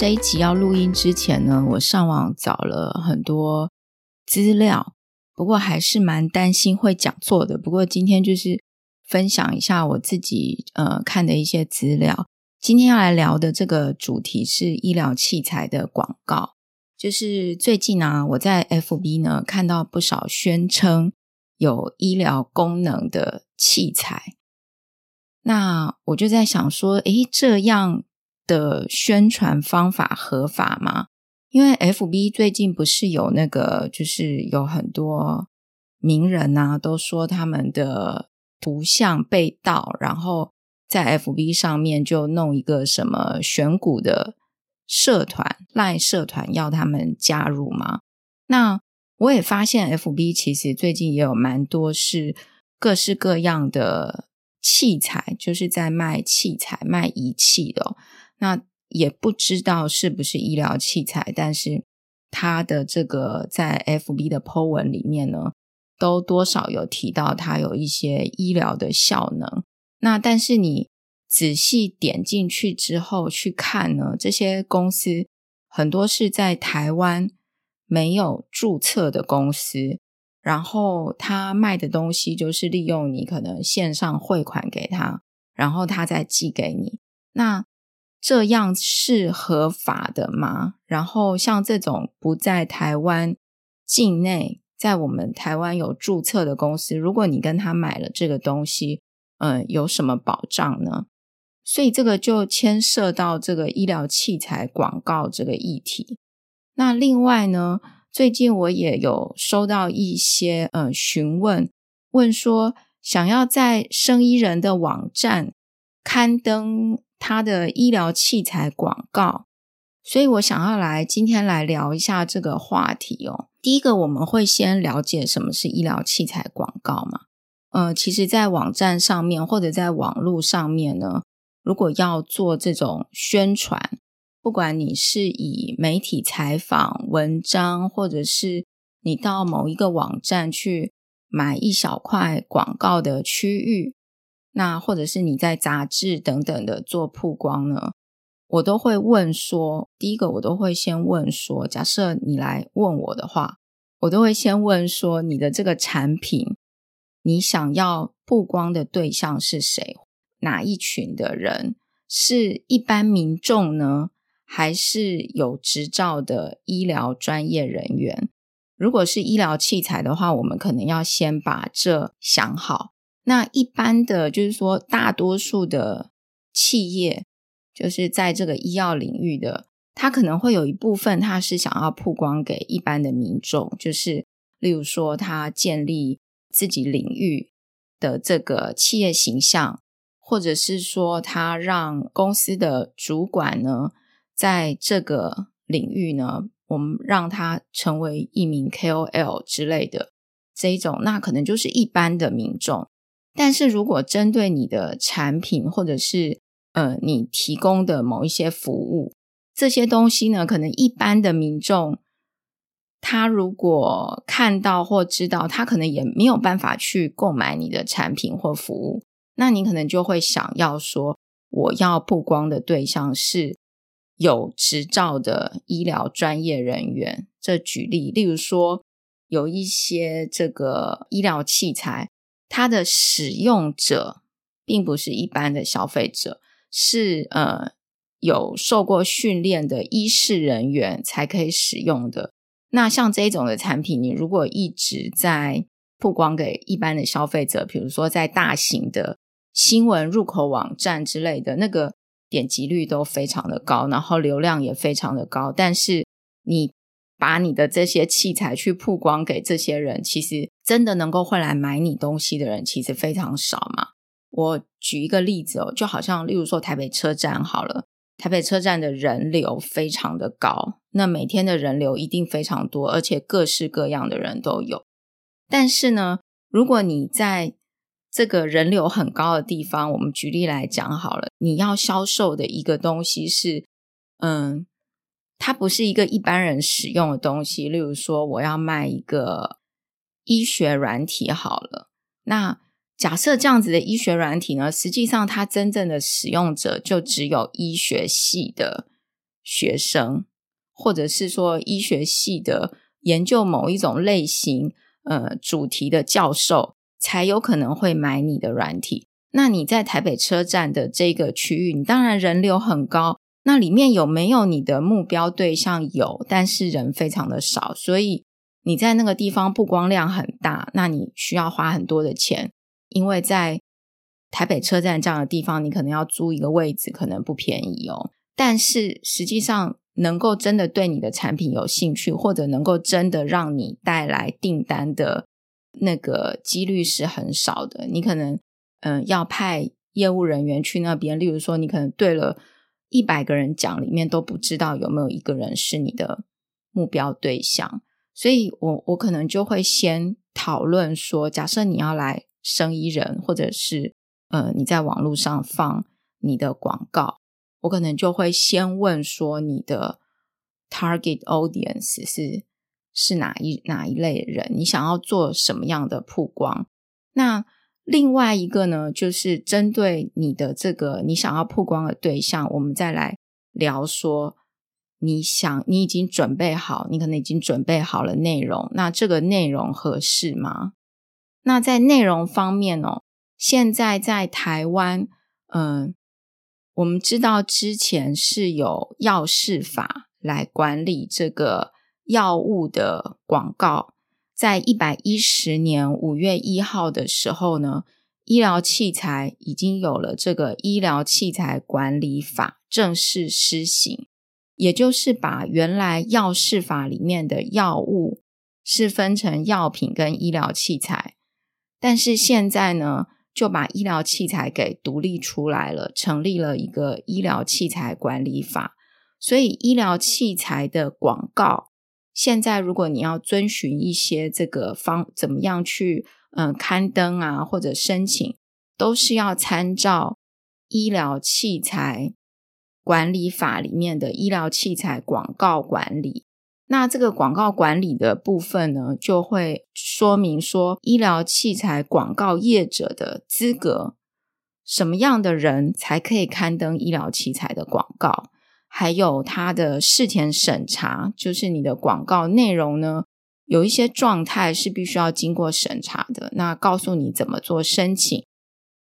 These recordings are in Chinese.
这一集要录音之前呢，我上网找了很多资料，不过还是蛮担心会讲错的。不过今天就是分享一下我自己呃看的一些资料。今天要来聊的这个主题是医疗器材的广告，就是最近啊，我在 FB 呢看到不少宣称有医疗功能的器材，那我就在想说，诶，这样的宣传方法合法吗？因为 FB 最近不是有那个，就是有很多名人啊，都说他们的图像被盗，然后在 FB 上面就弄一个什么选股的社团、赖社团要他们加入吗？那我也发现 FB 其实最近也有蛮多是各式各样的器材，就是在卖器材、卖仪器的。那也不知道是不是医疗器材，但是他的这个在 FB 的 po 文里面呢，都多少有提到它有一些医疗的效能。那但是你仔细点进去之后去看呢，这些公司很多是在台湾没有注册的公司，然后他卖的东西就是利用你可能线上汇款给他，然后他再寄给你。那这样是合法的吗？然后像这种不在台湾境内，在我们台湾有注册的公司，如果你跟他买了这个东西，嗯，有什么保障呢？所以这个就牵涉到这个医疗器材广告这个议题。那另外呢，最近我也有收到一些呃询问，问说想要在生医人的网站刊登。他的医疗器材广告，所以我想要来今天来聊一下这个话题哦。第一个，我们会先了解什么是医疗器材广告嘛？呃，其实，在网站上面或者在网络上面呢，如果要做这种宣传，不管你是以媒体采访、文章，或者是你到某一个网站去买一小块广告的区域。那或者是你在杂志等等的做曝光呢，我都会问说，第一个我都会先问说，假设你来问我的话，我都会先问说，你的这个产品，你想要曝光的对象是谁？哪一群的人？是一般民众呢，还是有执照的医疗专业人员？如果是医疗器材的话，我们可能要先把这想好。那一般的就是说，大多数的企业就是在这个医药领域的，他可能会有一部分他是想要曝光给一般的民众，就是例如说他建立自己领域的这个企业形象，或者是说他让公司的主管呢，在这个领域呢，我们让他成为一名 KOL 之类的这一种，那可能就是一般的民众。但是如果针对你的产品，或者是呃你提供的某一些服务，这些东西呢，可能一般的民众他如果看到或知道，他可能也没有办法去购买你的产品或服务。那你可能就会想要说，我要曝光的对象是有执照的医疗专业人员。这举例，例如说有一些这个医疗器材。它的使用者并不是一般的消费者，是呃有受过训练的医事人员才可以使用的。那像这种的产品，你如果一直在曝光给一般的消费者，比如说在大型的新闻入口网站之类的，那个点击率都非常的高，然后流量也非常的高，但是你。把你的这些器材去曝光给这些人，其实真的能够会来买你东西的人其实非常少嘛。我举一个例子哦，就好像例如说台北车站好了，台北车站的人流非常的高，那每天的人流一定非常多，而且各式各样的人都有。但是呢，如果你在这个人流很高的地方，我们举例来讲好了，你要销售的一个东西是，嗯。它不是一个一般人使用的东西，例如说我要卖一个医学软体好了，那假设这样子的医学软体呢，实际上它真正的使用者就只有医学系的学生，或者是说医学系的研究某一种类型呃主题的教授，才有可能会买你的软体。那你在台北车站的这个区域，你当然人流很高。那里面有没有你的目标对象？有，但是人非常的少，所以你在那个地方曝光量很大。那你需要花很多的钱，因为在台北车站这样的地方，你可能要租一个位置，可能不便宜哦。但是实际上，能够真的对你的产品有兴趣，或者能够真的让你带来订单的那个几率是很少的。你可能嗯、要派业务人员去那边，例如说，你可能对了。一百个人讲里面都不知道有没有一个人是你的目标对象，所以我我可能就会先讨论说，假设你要来生意人，或者是呃你在网络上放你的广告，我可能就会先问说你的 target audience 是是哪一哪一类人，你想要做什么样的曝光？那另外一个呢，就是针对你的这个你想要曝光的对象，我们再来聊说，你想你已经准备好，你可能已经准备好了内容，那这个内容合适吗？那在内容方面哦，现在在台湾，嗯，我们知道之前是有药事法来管理这个药物的广告。在一百一十年五月一号的时候呢，医疗器材已经有了这个医疗器材管理法正式施行，也就是把原来药事法里面的药物是分成药品跟医疗器材，但是现在呢，就把医疗器材给独立出来了，成立了一个医疗器材管理法，所以医疗器材的广告。现在，如果你要遵循一些这个方，怎么样去嗯刊登啊，或者申请，都是要参照医疗器材管理法里面的医疗器材广告管理。那这个广告管理的部分呢，就会说明说医疗器材广告业者的资格，什么样的人才可以刊登医疗器材的广告。还有它的事前审查，就是你的广告内容呢，有一些状态是必须要经过审查的。那告诉你怎么做申请，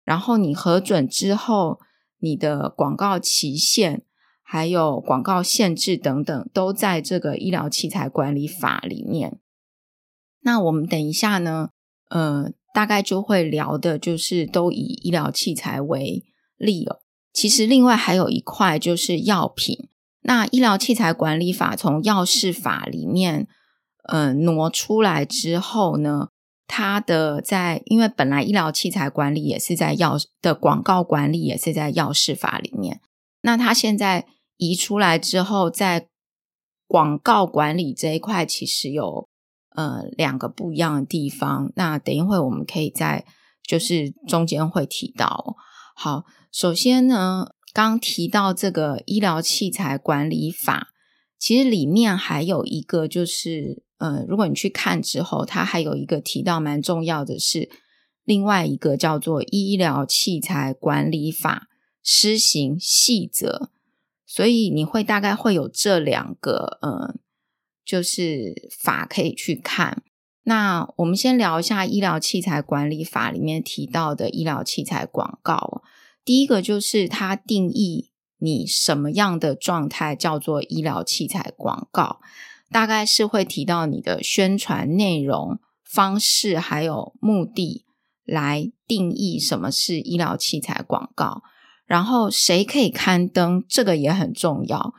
然后你核准之后，你的广告期限，还有广告限制等等，都在这个医疗器材管理法里面。那我们等一下呢，呃，大概就会聊的，就是都以医疗器材为例哦。其实另外还有一块就是药品，那医疗器材管理法从药事法里面，呃，挪出来之后呢，它的在因为本来医疗器材管理也是在药的广告管理也是在药事法里面，那它现在移出来之后，在广告管理这一块其实有呃两个不一样的地方，那等一会我们可以在就是中间会提到，好。首先呢，刚提到这个医疗器材管理法，其实里面还有一个就是，呃，如果你去看之后，它还有一个提到蛮重要的是，另外一个叫做医疗器材管理法施行细则，所以你会大概会有这两个，呃，就是法可以去看。那我们先聊一下医疗器材管理法里面提到的医疗器材广告。第一个就是它定义你什么样的状态叫做医疗器材广告，大概是会提到你的宣传内容方式还有目的来定义什么是医疗器材广告，然后谁可以刊登，这个也很重要，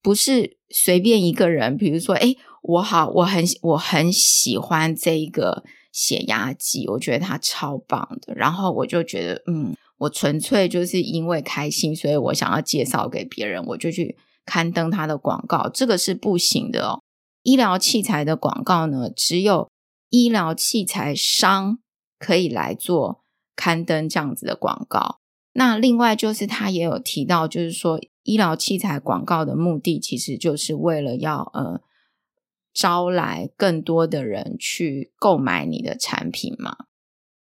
不是随便一个人，比如说，诶，我好，我很我很喜欢这一个血压计，我觉得它超棒的，然后我就觉得，嗯。我纯粹就是因为开心，所以我想要介绍给别人，我就去刊登他的广告，这个是不行的哦。医疗器材的广告呢，只有医疗器材商可以来做刊登这样子的广告。那另外就是他也有提到，就是说医疗器材广告的目的，其实就是为了要呃招来更多的人去购买你的产品嘛。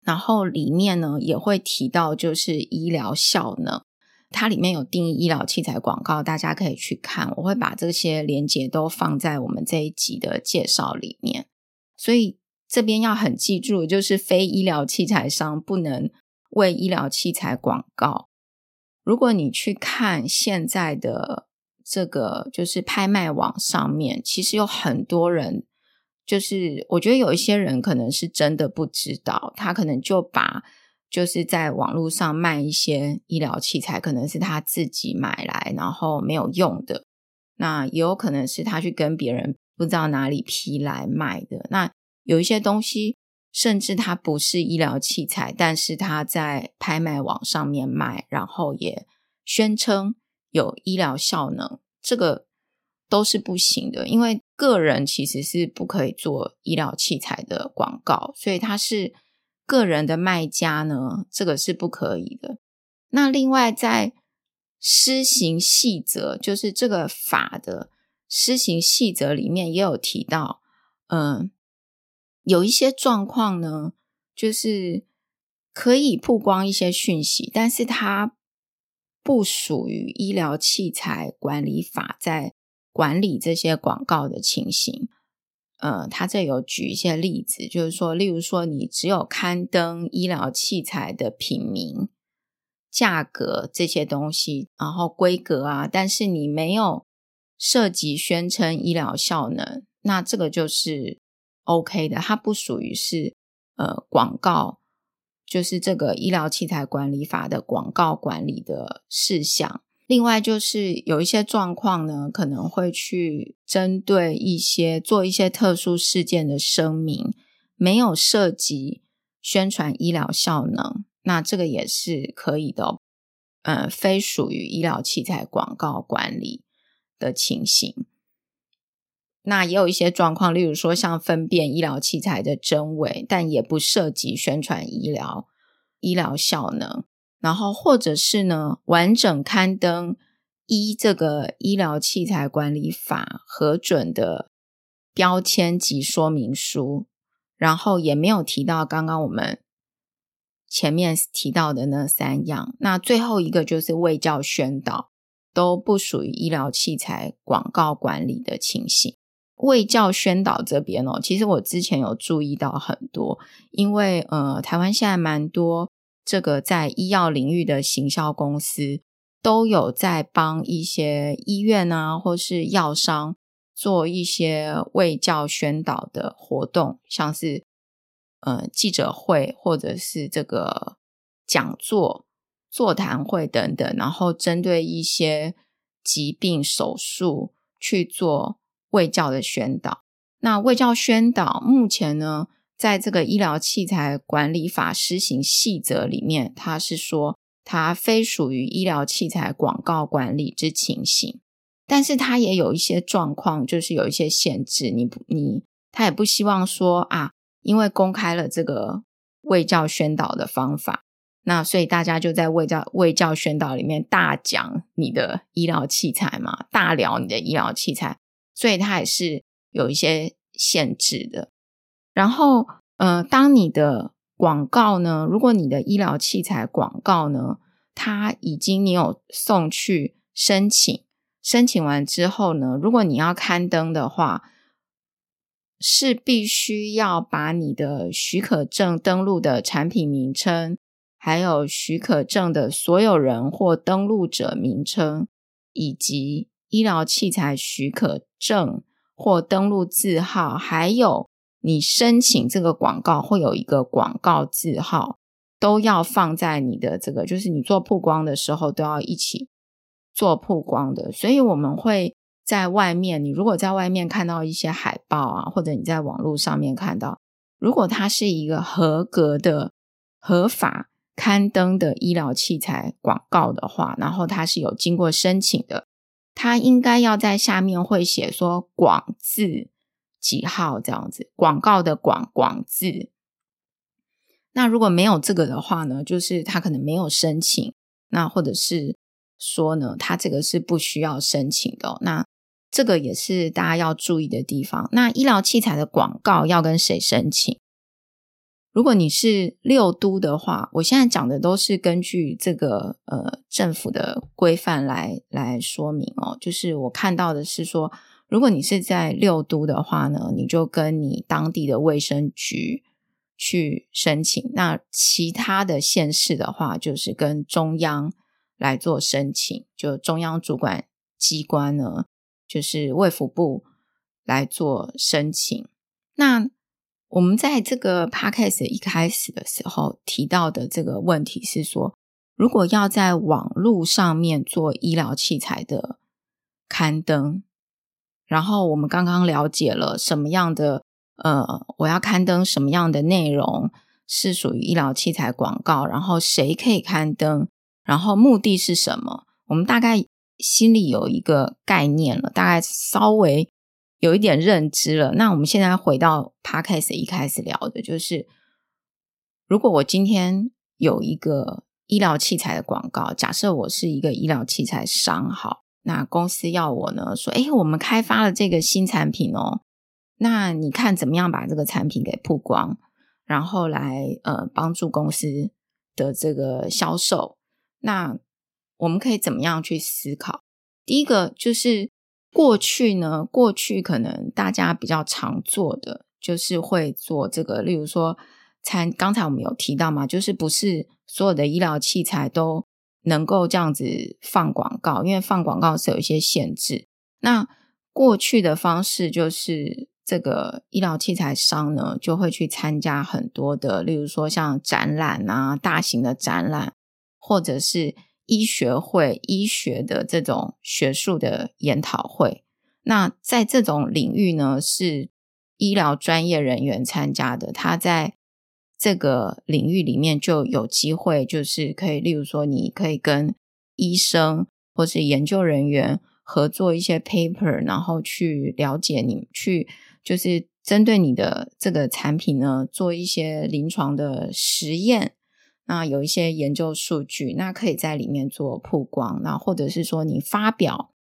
然后里面呢也会提到，就是医疗效能，它里面有定义医疗器材广告，大家可以去看。我会把这些连接都放在我们这一集的介绍里面。所以这边要很记住，就是非医疗器材商不能为医疗器材广告。如果你去看现在的这个，就是拍卖网上面，其实有很多人，就是我觉得有一些人可能是真的不知道，他可能就把。就是在网络上卖一些医疗器材，可能是他自己买来然后没有用的，那也有可能是他去跟别人不知道哪里批来卖的。那有一些东西，甚至它不是医疗器材，但是他在拍卖网上面卖，然后也宣称有医疗效能，这个都是不行的，因为个人其实是不可以做医疗器材的广告，所以他是。个人的卖家呢，这个是不可以的。那另外，在施行细则，就是这个法的施行细则里面也有提到，嗯，有一些状况呢，就是可以曝光一些讯息，但是它不属于医疗器材管理法在管理这些广告的情形。呃，他这有举一些例子，就是说，例如说，你只有刊登医疗器材的品名、价格这些东西，然后规格啊，但是你没有涉及宣称医疗效能，那这个就是 OK 的，它不属于是呃广告，就是这个医疗器材管理法的广告管理的事项。另外就是有一些状况呢，可能会去针对一些做一些特殊事件的声明，没有涉及宣传医疗效能，那这个也是可以的哦，呃，非属于医疗器材广告管理的情形。那也有一些状况，例如说像分辨医疗器材的真伪，但也不涉及宣传医疗医疗效能。然后，或者是呢，完整刊登依这个医疗器材管理法核准的标签及说明书，然后也没有提到刚刚我们前面提到的那三样。那最后一个就是卫教宣导，都不属于医疗器材广告管理的情形。卫教宣导这边哦，其实我之前有注意到很多，因为呃，台湾现在蛮多。这个在医药领域的行销公司都有在帮一些医院啊，或是药商做一些卫教宣导的活动，像是呃记者会或者是这个讲座、座谈会等等，然后针对一些疾病手术去做卫教的宣导。那卫教宣导目前呢，在这个医疗器材管理法施行细则里面，它是说它非属于医疗器材广告管理之情形，但是它也有一些状况，就是有一些限制。你不你，他也不希望说啊，因为公开了这个卫教宣导的方法，那所以大家就在卫教卫教宣导里面大讲你的医疗器材嘛，大聊你的医疗器材，所以它也是有一些限制的。然后，呃，当你的广告呢，如果你的医疗器材广告呢，它已经你有送去申请，申请完之后呢，如果你要刊登的话，是必须要把你的许可证登录的产品名称，还有许可证的所有人或登录者名称，以及医疗器材许可证或登录字号，还有。你申请这个广告会有一个广告字号，都要放在你的这个，就是你做曝光的时候都要一起做曝光的。所以我们会在外面，你如果在外面看到一些海报啊，或者你在网络上面看到，如果它是一个合格的、合法刊登的医疗器材广告的话，然后它是有经过申请的，它应该要在下面会写说“广”字。几号这样子？广告的广广字。那如果没有这个的话呢？就是他可能没有申请，那或者是说呢，他这个是不需要申请的。那这个也是大家要注意的地方。那医疗器材的广告要跟谁申请？如果你是六都的话，我现在讲的都是根据这个呃政府的规范来来说明哦。就是我看到的是说，如果你是在六都的话呢，你就跟你当地的卫生局去申请。那其他的县市的话，就是跟中央来做申请，就中央主管机关呢，就是卫福部来做申请。那我们在这个 podcast 一开始的时候提到的这个问题是说，如果要在网络上面做医疗器材的刊登，然后我们刚刚了解了什么样的呃，我要刊登什么样的内容是属于医疗器材广告，然后谁可以刊登，然后目的是什么，我们大概心里有一个概念了，大概稍微。有一点认知了，那我们现在回到 Podcast 一开始聊的，就是如果我今天有一个医疗器材的广告，假设我是一个医疗器材商，好，那公司要我呢说，诶，我们开发了这个新产品哦，那你看怎么样把这个产品给曝光，然后来呃帮助公司的这个销售，那我们可以怎么样去思考？第一个就是。过去呢，过去可能大家比较常做的就是会做这个，例如说参，刚才我们有提到嘛，就是不是所有的医疗器材都能够这样子放广告，因为放广告是有一些限制。那过去的方式就是这个医疗器材商呢就会去参加很多的，例如说像展览啊，大型的展览，或者是。医学会、医学的这种学术的研讨会，那在这种领域呢，是医疗专业人员参加的。他在这个领域里面就有机会，就是可以，例如说，你可以跟医生或是研究人员合作一些 paper，然后去了解你，去就是针对你的这个产品呢，做一些临床的实验。那有一些研究数据，那可以在里面做曝光，那或者是说你发表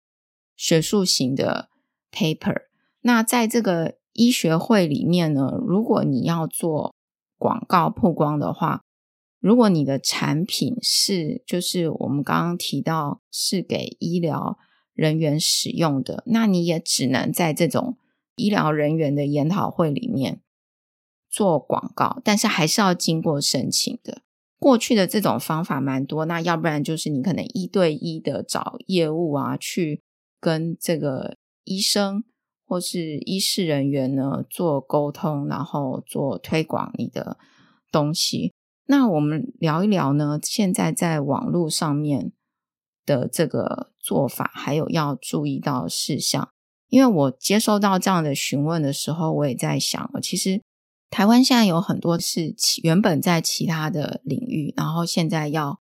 学术型的 paper。那在这个医学会里面呢，如果你要做广告曝光的话，如果你的产品是就是我们刚刚提到是给医疗人员使用的，那你也只能在这种医疗人员的研讨会里面做广告，但是还是要经过申请的。过去的这种方法蛮多，那要不然就是你可能一对一的找业务啊，去跟这个医生或是医事人员呢做沟通，然后做推广你的东西。那我们聊一聊呢，现在在网络上面的这个做法，还有要注意到事项。因为我接收到这样的询问的时候，我也在想，其实。台湾现在有很多是原本在其他的领域，然后现在要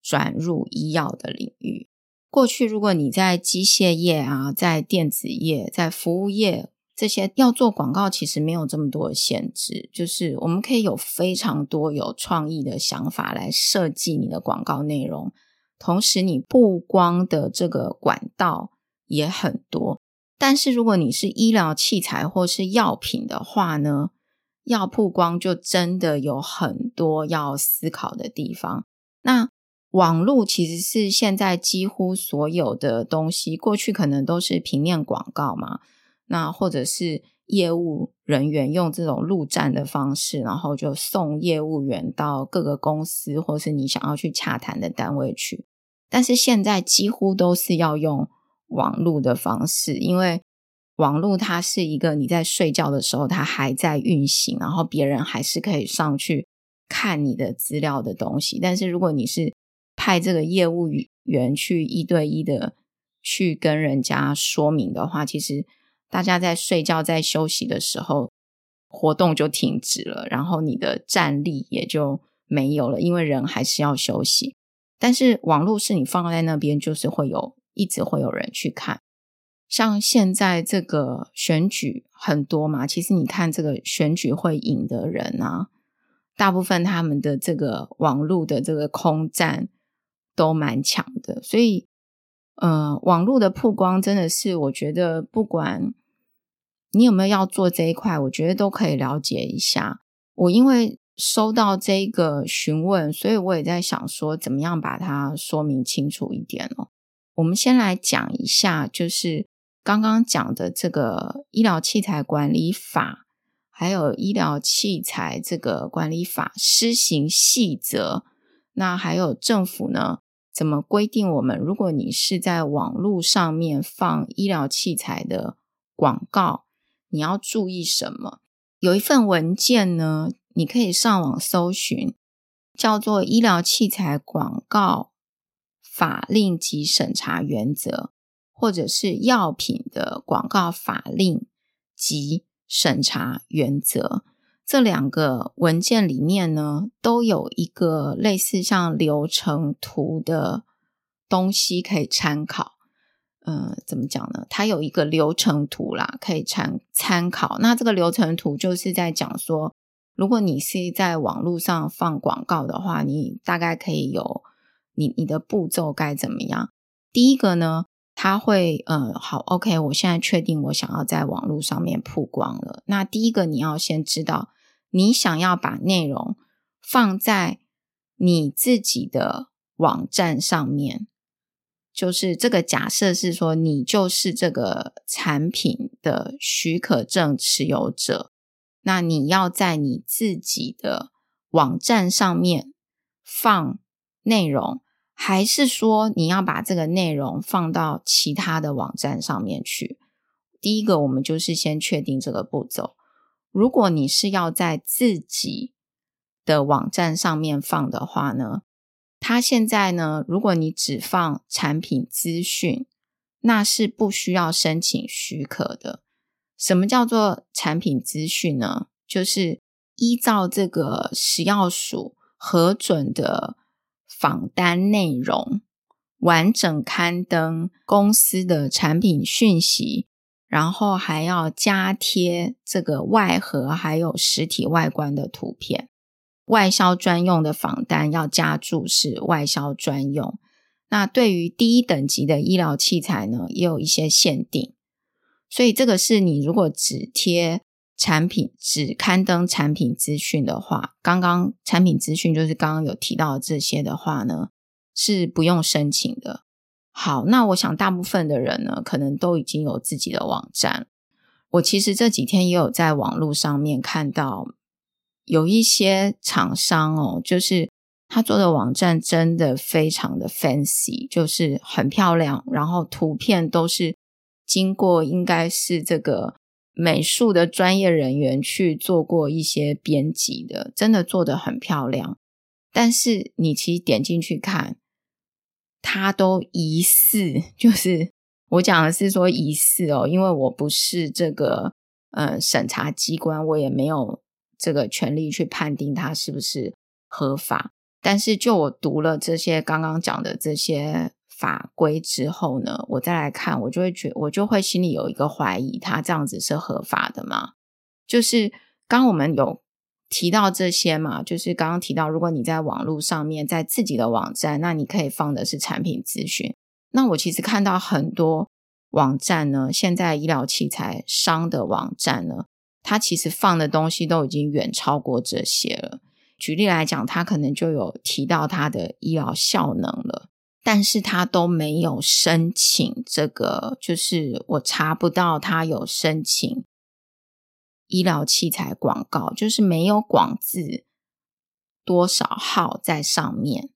转入医药的领域。过去如果你在机械业啊，在电子业、在服务业这些要做广告，其实没有这么多的限制，就是我们可以有非常多有创意的想法来设计你的广告内容，同时你曝光的这个管道也很多。但是如果你是医疗器材或是药品的话呢，要曝光，就真的有很多要思考的地方。那网络其实是现在几乎所有的东西，过去可能都是平面广告嘛，那或者是业务人员用这种陆战的方式，然后就送业务员到各个公司，或是你想要去洽谈的单位去。但是现在几乎都是要用网络的方式，因为网络它是一个你在睡觉的时候，它还在运行，然后别人还是可以上去看你的资料的东西。但是如果你是派这个业务员去一对一的去跟人家说明的话，其实大家在睡觉、在休息的时候，活动就停止了，然后你的战力也就没有了，因为人还是要休息。但是网络是你放在那边，就是会有一直会有人去看。像现在这个选举很多嘛，其实你看这个选举会赢的人啊，大部分他们的这个网络的这个空战都蛮强的，所以，呃，网络的曝光真的是我觉得不管你有没有要做这一块，我觉得都可以了解一下。我因为收到这个询问，所以我也在想说，怎么样把它说明清楚一点哦。我们先来讲一下，就是刚刚讲的这个医疗器材管理法，还有医疗器材这个管理法施行细则。那还有政府呢，怎么规定我们？如果你是在网络上面放医疗器材的广告，你要注意什么？有一份文件呢。你可以上网搜寻，叫做《医疗器材广告法令及审查原则》，或者是《药品的广告法令及审查原则》。这两个文件里面呢，都有一个类似像流程图的东西可以参考。嗯、呃，怎么讲呢？它有一个流程图啦，可以参参考。那这个流程图就是在讲说。如果你是在网络上放广告的话，你大概可以有你你的步骤该怎么样？第一个呢，他会呃，好，OK，我现在确定我想要在网络上面曝光了。那第一个你要先知道，你想要把内容放在你自己的网站上面，就是这个假设是说你就是这个产品的许可证持有者。那你要在你自己的网站上面放内容，还是说你要把这个内容放到其他的网站上面去？第一个，我们就是先确定这个步骤。如果你是要在自己的网站上面放的话呢，它现在呢，如果你只放产品资讯，那是不需要申请许可的。什么叫做产品资讯呢？就是依照这个食药署核准的访单内容，完整刊登公司的产品讯息，然后还要加贴这个外盒还有实体外观的图片。外销专用的访单要加注是外销专用。那对于第一等级的医疗器材呢，也有一些限定。所以这个是你如果只贴产品、只刊登产品资讯的话，刚刚产品资讯就是刚刚有提到这些的话呢，是不用申请的。好，那我想大部分的人呢，可能都已经有自己的网站。我其实这几天也有在网络上面看到有一些厂商哦，就是他做的网站真的非常的 fancy，就是很漂亮，然后图片都是。经过应该是这个美术的专业人员去做过一些编辑的，真的做得很漂亮。但是你其实点进去看，它都疑似，就是我讲的是说疑似哦，因为我不是这个呃审查机关，我也没有这个权利去判定它是不是合法。但是就我读了这些刚刚讲的这些。法规之后呢，我再来看，我就会觉，我就会心里有一个怀疑，他这样子是合法的吗？就是刚我们有提到这些嘛，就是刚刚提到，如果你在网络上面，在自己的网站，那你可以放的是产品资讯。那我其实看到很多网站呢，现在医疗器材商的网站呢，它其实放的东西都已经远超过这些了。举例来讲，它可能就有提到它的医疗效能了。但是他都没有申请这个，就是我查不到他有申请医疗器材广告，就是没有广字多少号在上面，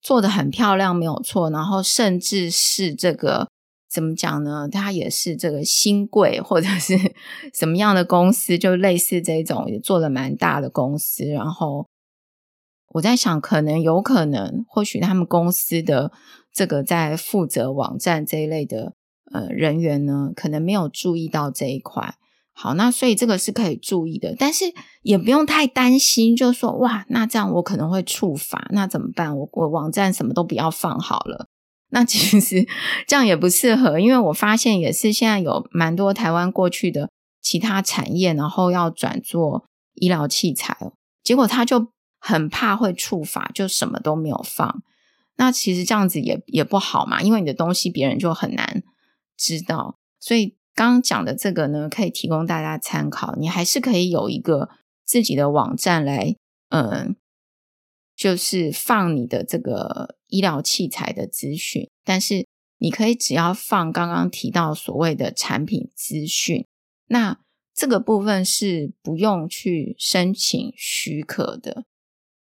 做得很漂亮，没有错。然后甚至是这个怎么讲呢？他也是这个新贵或者是 什么样的公司，就类似这种也做得蛮大的公司，然后。我在想，可能有可能，或许他们公司的这个在负责网站这一类的呃人员呢，可能没有注意到这一块。好，那所以这个是可以注意的，但是也不用太担心，就说哇，那这样我可能会触发，那怎么办？我我网站什么都不要放好了。那其实这样也不适合，因为我发现也是现在有蛮多台湾过去的其他产业，然后要转做医疗器材，结果他就。很怕会触法，就什么都没有放。那其实这样子也也不好嘛，因为你的东西别人就很难知道。所以刚刚讲的这个呢，可以提供大家参考。你还是可以有一个自己的网站来嗯，就是放你的这个医疗器材的资讯，但是你可以只要放刚刚提到所谓的产品资讯，那这个部分是不用去申请许可的。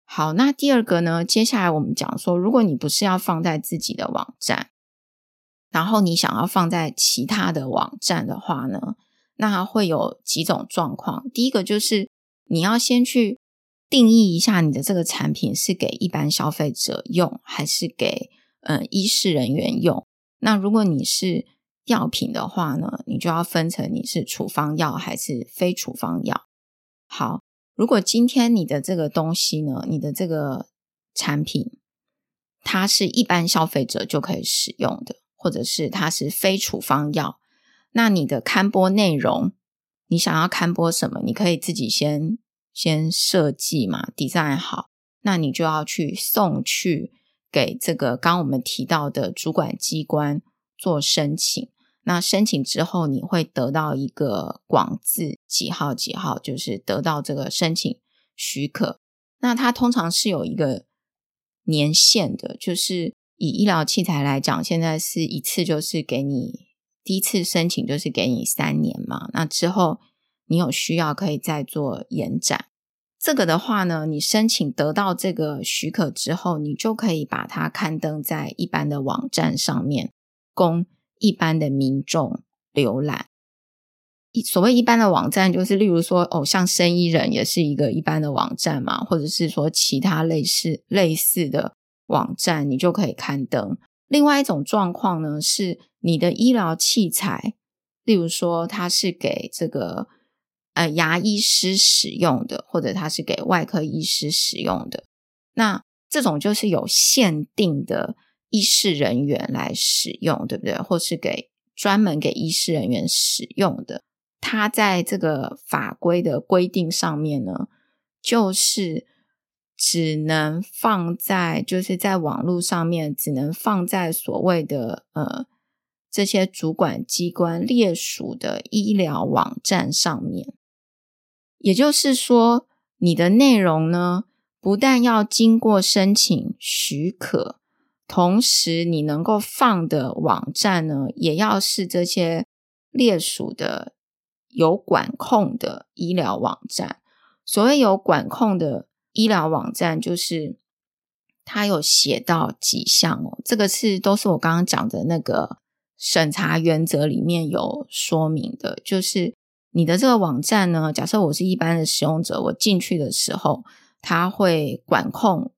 好，那第二个呢，接下来我们讲说，如果你不是要放在自己的网站，然后你想要放在其他的网站的话呢，那会有几种状况。第一个就是你要先去定义一下你的这个产品是给一般消费者用，还是给嗯医事人员用。那如果你是药品的话呢，你就要分成你是处方药还是非处方药。好，如果今天你的这个东西呢，你的这个产品，它是一般消费者就可以使用的，或者是它是非处方药，那你的刊播内容，你想要刊播什么，你可以自己先先设计嘛，design 好，那你就要去送去给这个刚刚我们提到的主管机关做申请。那申请之后，你会得到一个广字几号几号，就是得到这个申请许可。那它通常是有一个年限的，就是以医疗器材来讲，现在是一次就是给你第一次申请就是给你三年嘛。那之后你有需要可以再做延展。这个的话呢，你申请得到这个许可之后，你就可以把它刊登在一般的网站上面供。一般的民众浏览，所谓一般的网站，就是例如说，偶，像生意人也是一个一般的网站嘛，或者是说其他类似类似的网站，你就可以刊登。另外一种状况呢，是你的医疗器材，例如说它是给这个呃牙医师使用的，或者它是给外科医师使用的，那这种就是有限定的。医事人员来使用，对不对？或是给专门给医事人员使用的，它在这个法规的规定上面呢，就是只能放在，就是在网络上面只能放在所谓的呃这些主管机关列属的医疗网站上面。也就是说，你的内容呢，不但要经过申请许可。同时，你能够放的网站呢，也要是这些列属的有管控的医疗网站。所谓有管控的医疗网站，就是它有写到几项哦。这个是都是我刚刚讲的那个审查原则里面有说明的，就是你的这个网站呢，假设我是一般的使用者，我进去的时候，它会管控。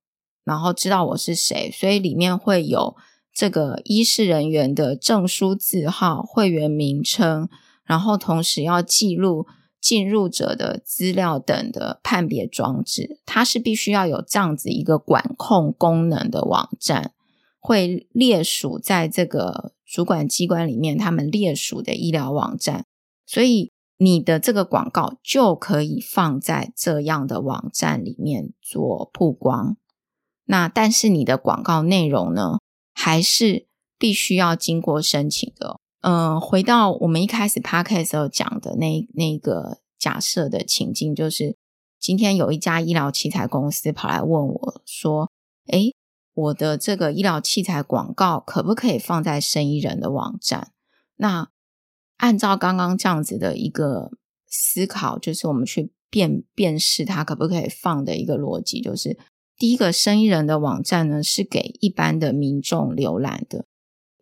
然后知道我是谁，所以里面会有这个医事人员的证书字号、会员名称，然后同时要记录进入者的资料等的判别装置。它是必须要有这样子一个管控功能的网站，会列属在这个主管机关里面，他们列属的医疗网站。所以你的这个广告就可以放在这样的网站里面做曝光。那但是你的广告内容呢，还是必须要经过申请的。嗯、回到我们一开始 podcast 时候讲的那那个假设的情境，就是今天有一家医疗器材公司跑来问我说：“诶，我的这个医疗器材广告可不可以放在生意人的网站？”那按照刚刚这样子的一个思考，就是我们去辨辨识它可不可以放的一个逻辑，就是。第一个生意人的网站呢，是给一般的民众浏览的，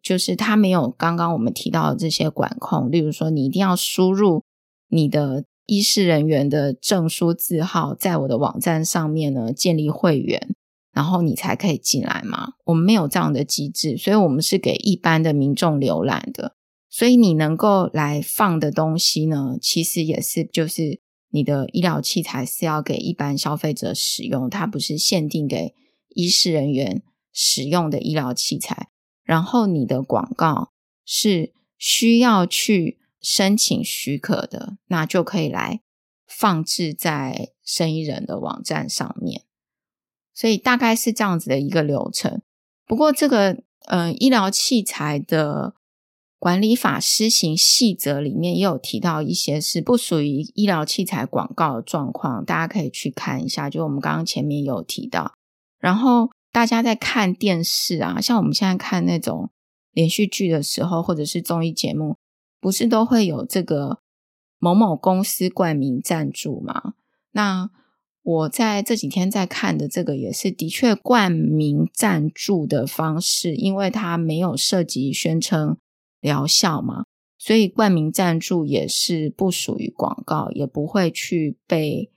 就是它没有刚刚我们提到的这些管控，例如说你一定要输入你的医师人员的证书字号，在我的网站上面呢建立会员，然后你才可以进来嘛。我们没有这样的机制，所以我们是给一般的民众浏览的，所以你能够来放的东西呢，其实也是就是。你的医疗器材是要给一般消费者使用，它不是限定给医事人员使用的医疗器材。然后你的广告是需要去申请许可的，那就可以来放置在生意人的网站上面。所以大概是这样子的一个流程。不过这个呃医疗器材的管理法施行细则里面也有提到一些是不属于医疗器材广告的状况，大家可以去看一下。就我们刚刚前面有提到，然后大家在看电视啊，像我们现在看那种连续剧的时候，或者是综艺节目，不是都会有这个某某公司冠名赞助吗？那我在这几天在看的这个也是的确冠名赞助的方式，因为它没有涉及宣称。疗效嘛，所以冠名赞助也是不属于广告，也不会去被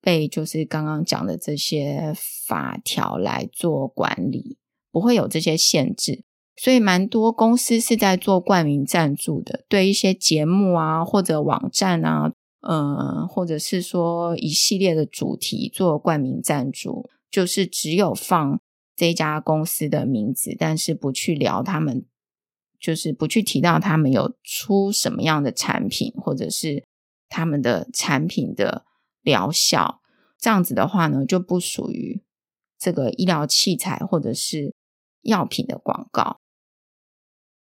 被就是刚刚讲的这些法条来做管理，不会有这些限制。所以蛮多公司是在做冠名赞助的，对一些节目啊或者网站啊，嗯，或者是说一系列的主题做冠名赞助，就是只有放这家公司的名字，但是不去聊他们。就是不去提到他们有出什么样的产品，或者是他们的产品的疗效，这样子的话呢，就不属于这个医疗器材或者是药品的广告。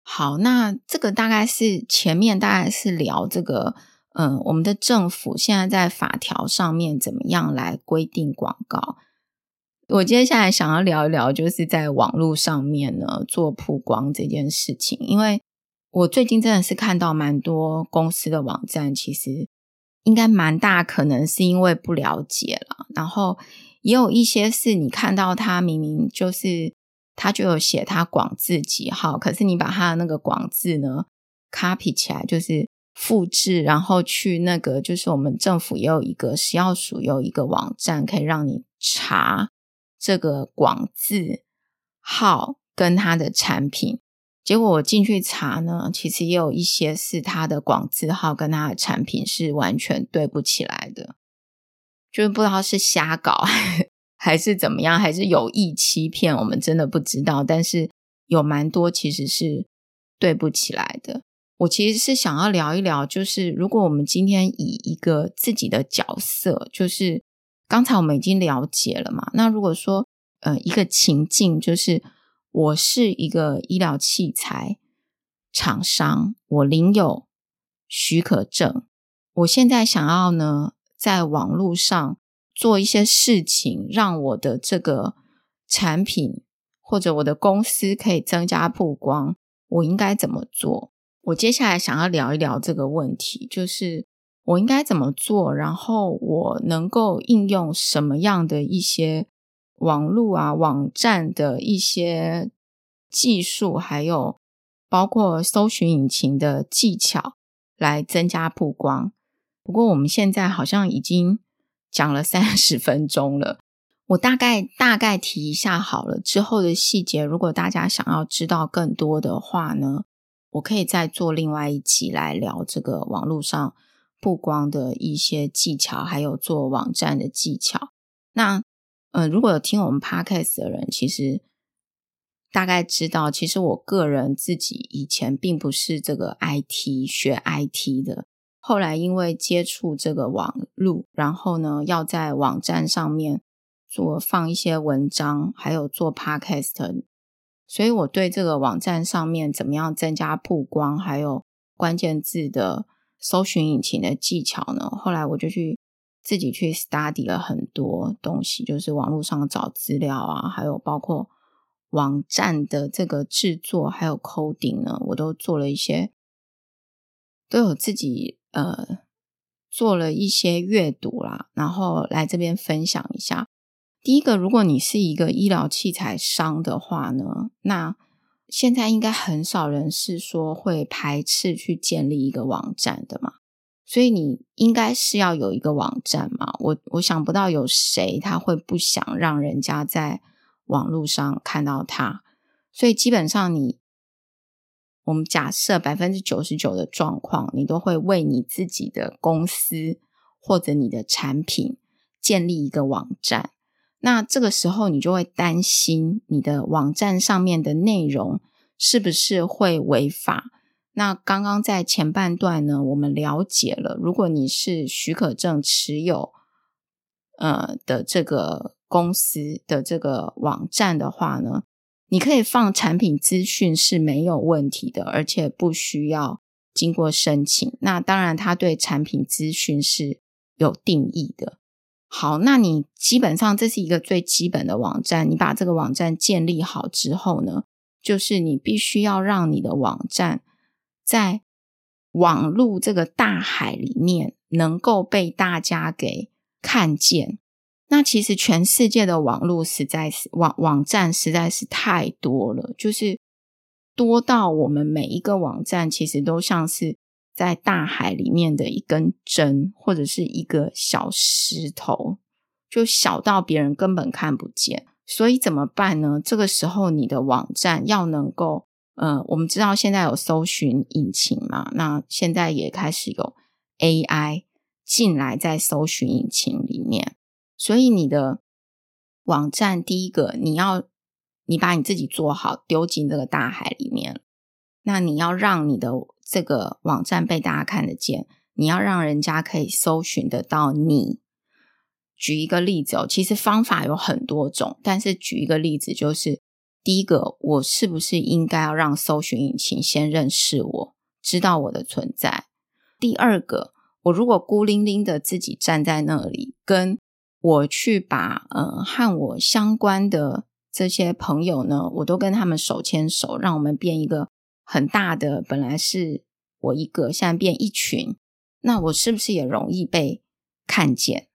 好，那这个大概是前面大概是聊这个，嗯，我们的政府现在在法条上面怎么样来规定广告。我接下来想要聊一聊，就是在网络上面呢做曝光这件事情，因为我最近真的是看到蛮多公司的网站，其实应该蛮大可能是因为不了解了，然后也有一些是你看到他明明就是他就有写他广字几号，可是你把他的那个广字呢 copy 起来，就是复制，然后去那个就是我们政府也有一个食药署有一个网站可以让你查。这个广字号跟他的产品，结果我进去查呢，其实也有一些是他的广字号跟他的产品是完全对不起来的，就是不知道是瞎搞 还是怎么样，还是有意欺骗，我们真的不知道。但是有蛮多其实是对不起来的。我其实是想要聊一聊，就是如果我们今天以一个自己的角色，就是。刚才我们已经了解了嘛，那如果说呃一个情境就是我是一个医疗器材厂商，我领有许可证，我现在想要呢在网络上做一些事情，让我的这个产品或者我的公司可以增加曝光，我应该怎么做？我接下来想要聊一聊这个问题，就是。我应该怎么做？然后我能够应用什么样的一些网络啊、网站的一些技术，还有包括搜寻引擎的技巧来增加曝光？不过我们现在好像已经讲了三十分钟了，我大概大概提一下好了。之后的细节，如果大家想要知道更多的话呢，我可以再做另外一集来聊这个网络上。曝光的一些技巧，还有做网站的技巧。那，呃，如果有听我们 Podcast 的人，其实大概知道，其实我个人自己以前并不是这个 IT 学 IT 的，后来因为接触这个网络，然后呢，要在网站上面做放一些文章，还有做 Podcast，所以我对这个网站上面怎么样增加曝光，还有关键字的。搜寻引擎的技巧呢？后来我就去自己去 study 了很多东西，就是网络上找资料啊，还有包括网站的这个制作，还有 coding 呢，我都做了一些，都有自己呃做了一些阅读啦，然后来这边分享一下。第一个，如果你是一个医疗器材商的话呢，那现在应该很少人是说会排斥去建立一个网站的嘛，所以你应该是要有一个网站嘛。我我想不到有谁他会不想让人家在网络上看到他，所以基本上你，我们假设百分之九十九的状况，你都会为你自己的公司或者你的产品建立一个网站。那这个时候，你就会担心你的网站上面的内容是不是会违法？那刚刚在前半段呢，我们了解了，如果你是许可证持有呃的这个公司的这个网站的话呢，你可以放产品资讯是没有问题的，而且不需要经过申请。那当然，它对产品资讯是有定义的。好，那你基本上这是一个最基本的网站。你把这个网站建立好之后呢，就是你必须要让你的网站在网络这个大海里面能够被大家给看见。那其实全世界的网络实在是网网站实在是太多了，就是多到我们每一个网站其实都像是在大海里面的一根针，或者是一个小石头，就小到别人根本看不见。所以怎么办呢？这个时候你的网站要能够，呃，我们知道现在有搜寻引擎嘛，那现在也开始有 AI 进来在搜寻引擎里面。所以你的网站，第一个你要你把你自己做好，丢进这个大海里面。那你要让你的这个网站被大家看得见，你要让人家可以搜寻得到你。举一个例子哦，其实方法有很多种，但是举一个例子就是，第一个，我是不是应该要让搜寻引擎先认识我，知道我的存在？第二个，我如果孤零零的自己站在那里，跟我去把呃和我相关的这些朋友呢，我都跟他们手牵手，让我们变一个很大的，本来是我一个，现在变一群，那我是不是也容易被看见？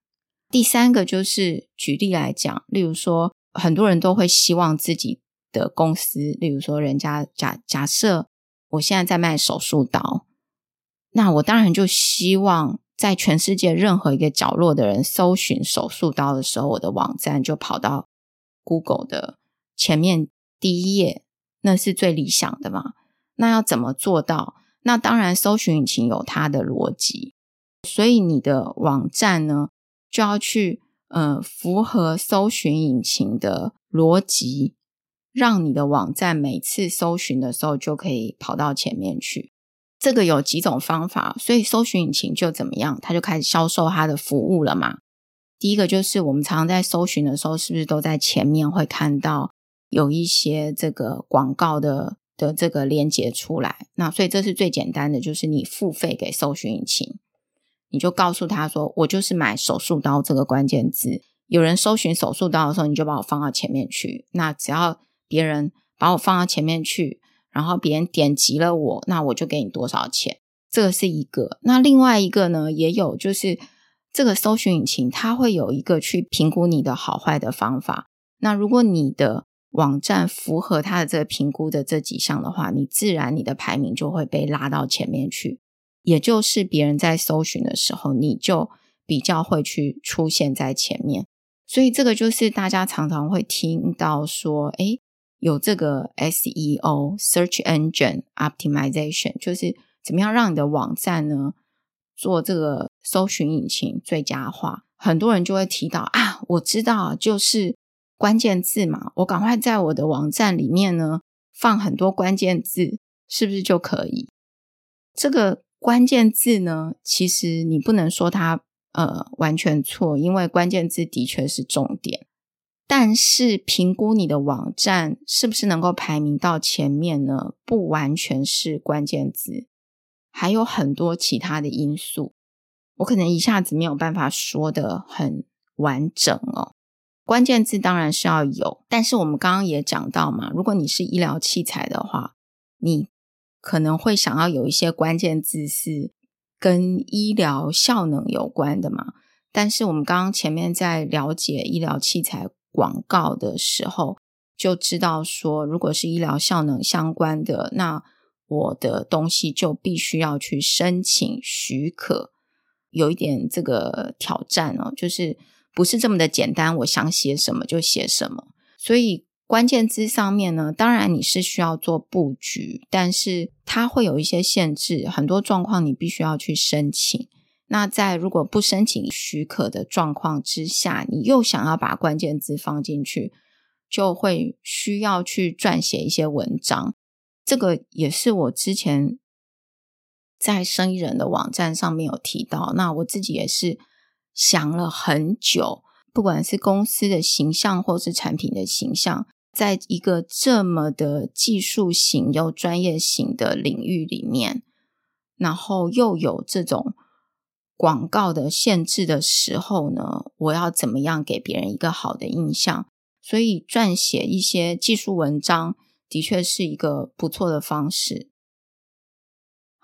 第三个就是举例来讲，例如说，很多人都会希望自己的公司，例如说，人家假假设我现在在卖手术刀，那我当然就希望。在全世界任何一个角落的人搜寻手术刀的时候，我的网站就跑到 Google 的前面第一页，那是最理想的嘛。那要怎么做到？那当然，搜寻引擎有它的逻辑，所以你的网站呢，就要去呃符合搜寻引擎的逻辑，让你的网站每次搜寻的时候就可以跑到前面去。这个有几种方法，所以搜寻引擎就怎么样，它就开始销售它的服务了嘛。第一个就是我们常常在搜寻的时候，是不是都在前面会看到有一些这个广告的的这个连接出来？那所以这是最简单的，就是你付费给搜寻引擎，你就告诉他说，我就是买手术刀这个关键字，有人搜寻手术刀的时候，你就把我放到前面去。那只要别人把我放到前面去。然后别人点击了我，那我就给你多少钱。这个是一个。那另外一个呢，也有就是这个搜寻引擎，它会有一个去评估你的好坏的方法。那如果你的网站符合它的这个评估的这几项的话，你自然你的排名就会被拉到前面去。也就是别人在搜寻的时候，你就比较会去出现在前面。所以这个就是大家常常会听到说，诶有这个 SEO（Search Engine Optimization），就是怎么样让你的网站呢做这个搜寻引擎最佳化。很多人就会提到啊，我知道，就是关键字嘛，我赶快在我的网站里面呢放很多关键字，是不是就可以？这个关键字呢，其实你不能说它呃完全错，因为关键字的确是重点。但是评估你的网站是不是能够排名到前面呢？不完全是关键字，还有很多其他的因素。我可能一下子没有办法说得很完整哦。关键字当然是要有，但是我们刚刚也讲到嘛，如果你是医疗器材的话，你可能会想要有一些关键字是跟医疗效能有关的嘛。但是我们刚刚前面在了解医疗器材。广告的时候就知道说，如果是医疗效能相关的，那我的东西就必须要去申请许可，有一点这个挑战哦，就是不是这么的简单，我想写什么就写什么。所以关键字上面呢，当然你是需要做布局，但是它会有一些限制，很多状况你必须要去申请。那在如果不申请许可的状况之下，你又想要把关键字放进去，就会需要去撰写一些文章。这个也是我之前在生意人的网站上面有提到。那我自己也是想了很久，不管是公司的形象或是产品的形象，在一个这么的技术型又专业型的领域里面，然后又有这种广告的限制的时候呢，我要怎么样给别人一个好的印象？所以撰写一些技术文章的确是一个不错的方式。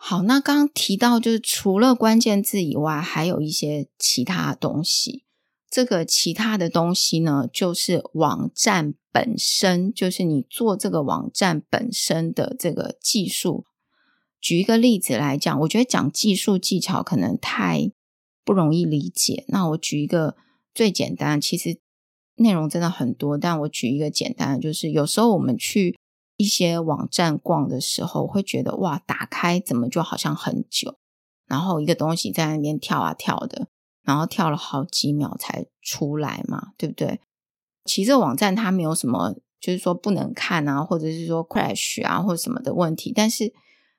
好，那刚刚提到就是除了关键字以外，还有一些其他东西。这个其他的东西呢，就是网站本身，就是你做这个网站本身的这个技术。举一个例子来讲，我觉得讲技术技巧可能太不容易理解。那我举一个最简单，其实内容真的很多，但我举一个简单的，就是有时候我们去一些网站逛的时候，会觉得哇，打开怎么就好像很久，然后一个东西在那边跳啊跳的。然后跳了好几秒才出来嘛，对不对？其实网站它没有什么，就是说不能看啊，或者是说 crash 啊，或什么的问题，但是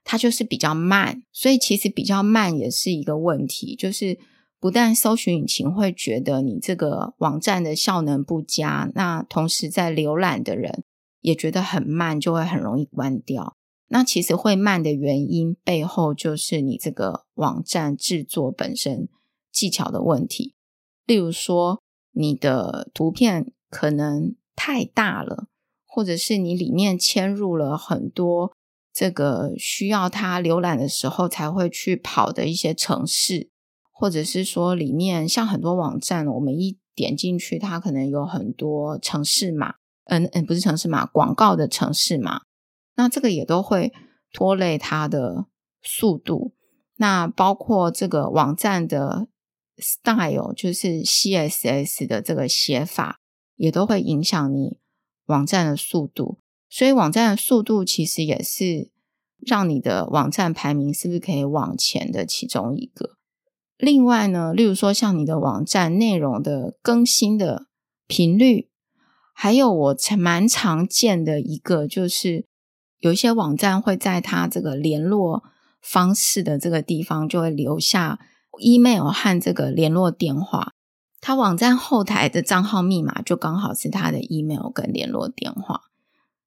它就是比较慢，所以其实比较慢也是一个问题。就是不但搜寻引擎会觉得你这个网站的效能不佳，那同时在浏览的人也觉得很慢，就会很容易关掉。那其实会慢的原因背后，就是你这个网站制作本身。技巧的问题，例如说你的图片可能太大了，或者是你里面嵌入了很多这个需要它浏览的时候才会去跑的一些程式，或者是说里面像很多网站，我们一点进去，它可能有很多程式码，嗯嗯，不是城市嘛，广告的城市嘛，那这个也都会拖累它的速度。那包括这个网站的。style 就是 CSS 的这个写法，也都会影响你网站的速度。所以网站的速度其实也是让你的网站排名是不是可以往前的其中一个。另外呢，例如说像你的网站内容的更新的频率，还有我蛮常见的一个，就是有一些网站会在它这个联络方式的这个地方就会留下。email 和这个联络电话，他网站后台的账号密码就刚好是他的 email 跟联络电话。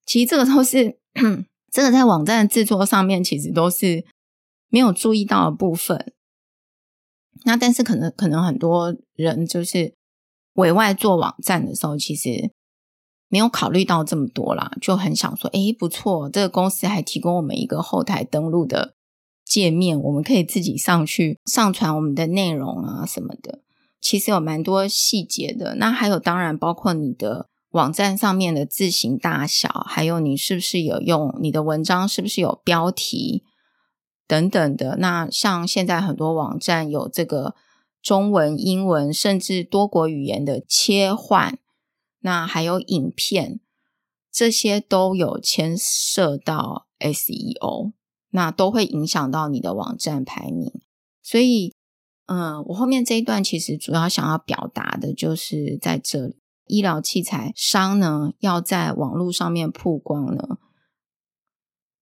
其实这个都是 这个在网站制作上面其实都是没有注意到的部分。那但是可能可能很多人就是委外做网站的时候，其实没有考虑到这么多啦，就很想说，诶，不错，这个公司还提供我们一个后台登录的。界面我们可以自己上去上传我们的内容啊什么的，其实有蛮多细节的。那还有当然包括你的网站上面的字型大小，还有你是不是有用你的文章是不是有标题等等的。那像现在很多网站有这个中文、英文甚至多国语言的切换，那还有影片，这些都有牵涉到 SEO。那都会影响到你的网站排名，所以，嗯，我后面这一段其实主要想要表达的就是在这里，医疗器材商呢要在网络上面曝光呢，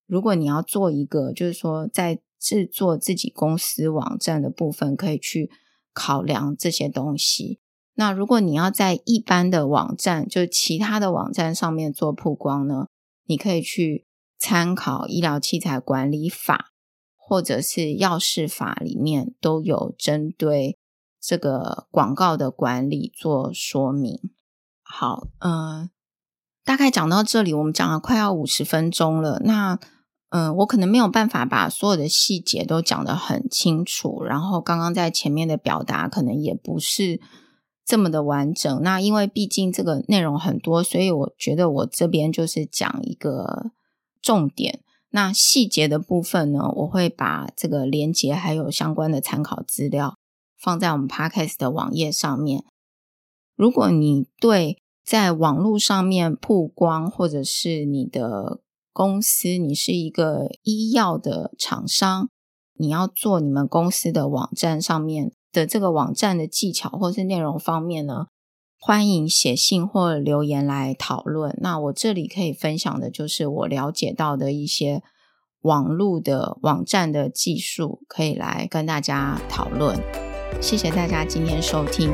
如果你要做一个，就是说在制作自己公司网站的部分，可以去考量这些东西。那如果你要在一般的网站，就其他的网站上面做曝光呢，你可以去。参考医疗器材管理法或者是药事法里面都有针对这个广告的管理做说明。好，嗯、大概讲到这里，我们讲了快要五十分钟了。那，嗯、我可能没有办法把所有的细节都讲得很清楚，然后刚刚在前面的表达可能也不是这么的完整。那因为毕竟这个内容很多，所以我觉得我这边就是讲一个。重点，那细节的部分呢，我会把这个连接还有相关的参考资料放在我们 Podcast 的网页上面。如果你对在网络上面曝光，或者是你的公司，你是一个医药的厂商，你要做你们公司的网站上面的这个网站的技巧或是内容方面呢，欢迎写信或留言来讨论。那我这里可以分享的就是我了解到的一些网络的网站的技术，可以来跟大家讨论。谢谢大家今天收听。